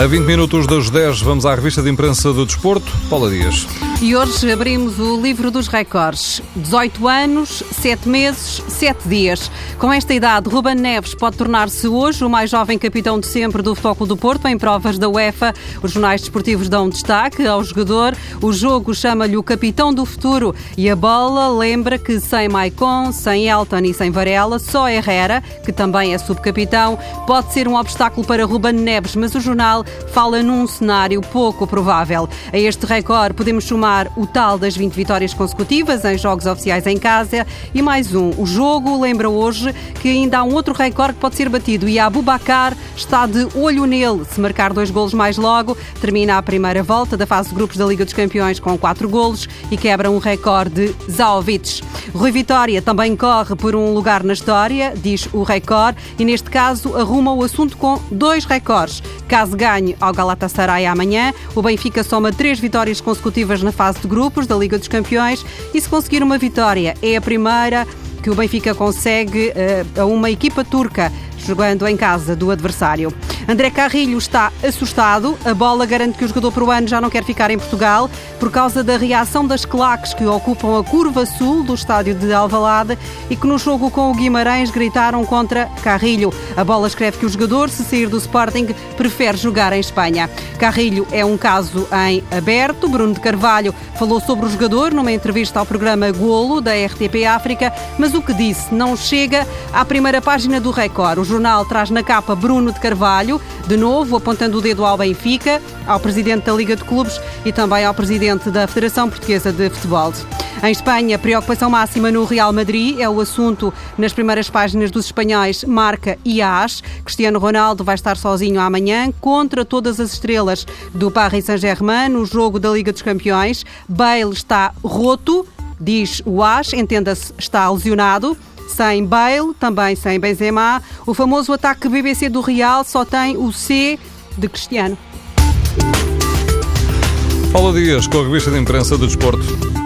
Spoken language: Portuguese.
A 20 minutos das 10, vamos à revista de imprensa do Desporto. Paula Dias. E hoje abrimos o livro dos recordes. 18 anos, 7 meses, 7 dias. Com esta idade, Ruben Neves pode tornar-se hoje o mais jovem capitão de sempre do Futebol do Porto em provas da UEFA. Os jornais desportivos dão destaque ao jogador. O jogo chama-lhe o capitão do futuro e a bola lembra que sem Maicon, sem Elton e sem Varela, só Herrera, que também é subcapitão, pode ser um obstáculo para Ruben Neves, mas o jornal fala num cenário pouco provável. A este recorde podemos somar o tal das 20 vitórias consecutivas em jogos oficiais em casa e mais um. O jogo lembra hoje que ainda há um outro recorde que pode ser batido e a Abubacar está de olho nele. Se marcar dois golos mais logo, termina a primeira volta da fase de grupos da Liga dos Campeões com quatro golos e quebra um recorde de Zaovic. Rui Vitória também corre por um lugar na história, diz o recorde, e neste caso arruma o assunto com dois recordes. Caso ganhe ao Galatasaray amanhã, o Benfica soma três vitórias consecutivas na fase de grupos da Liga dos Campeões e se conseguir uma vitória é a primeira que o Benfica consegue uh, a uma equipa turca jogando em casa do adversário. André Carrilho está assustado. A bola garante que o jogador peruano já não quer ficar em Portugal por causa da reação das claques que ocupam a curva sul do estádio de Alvalade e que no jogo com o Guimarães gritaram contra Carrilho. A bola escreve que o jogador, se sair do Sporting, prefere jogar em Espanha. Carrilho é um caso em aberto. Bruno de Carvalho falou sobre o jogador numa entrevista ao programa Golo da RTP África, mas o que disse não chega à primeira página do Record. Jornal traz na capa Bruno de Carvalho, de novo apontando o dedo ao Benfica, ao presidente da Liga de Clubes e também ao presidente da Federação Portuguesa de Futebol. Em Espanha, preocupação máxima no Real Madrid é o assunto nas primeiras páginas dos espanhóis Marca e AS. Cristiano Ronaldo vai estar sozinho amanhã contra todas as estrelas do Paris Saint-Germain no jogo da Liga dos Campeões. Bale está roto, diz o AS, entenda-se, está lesionado sem Bale, também sem Benzema. O famoso ataque BBC do Real só tem o C de Cristiano. Paulo Dias, com a revista de imprensa do Desporto.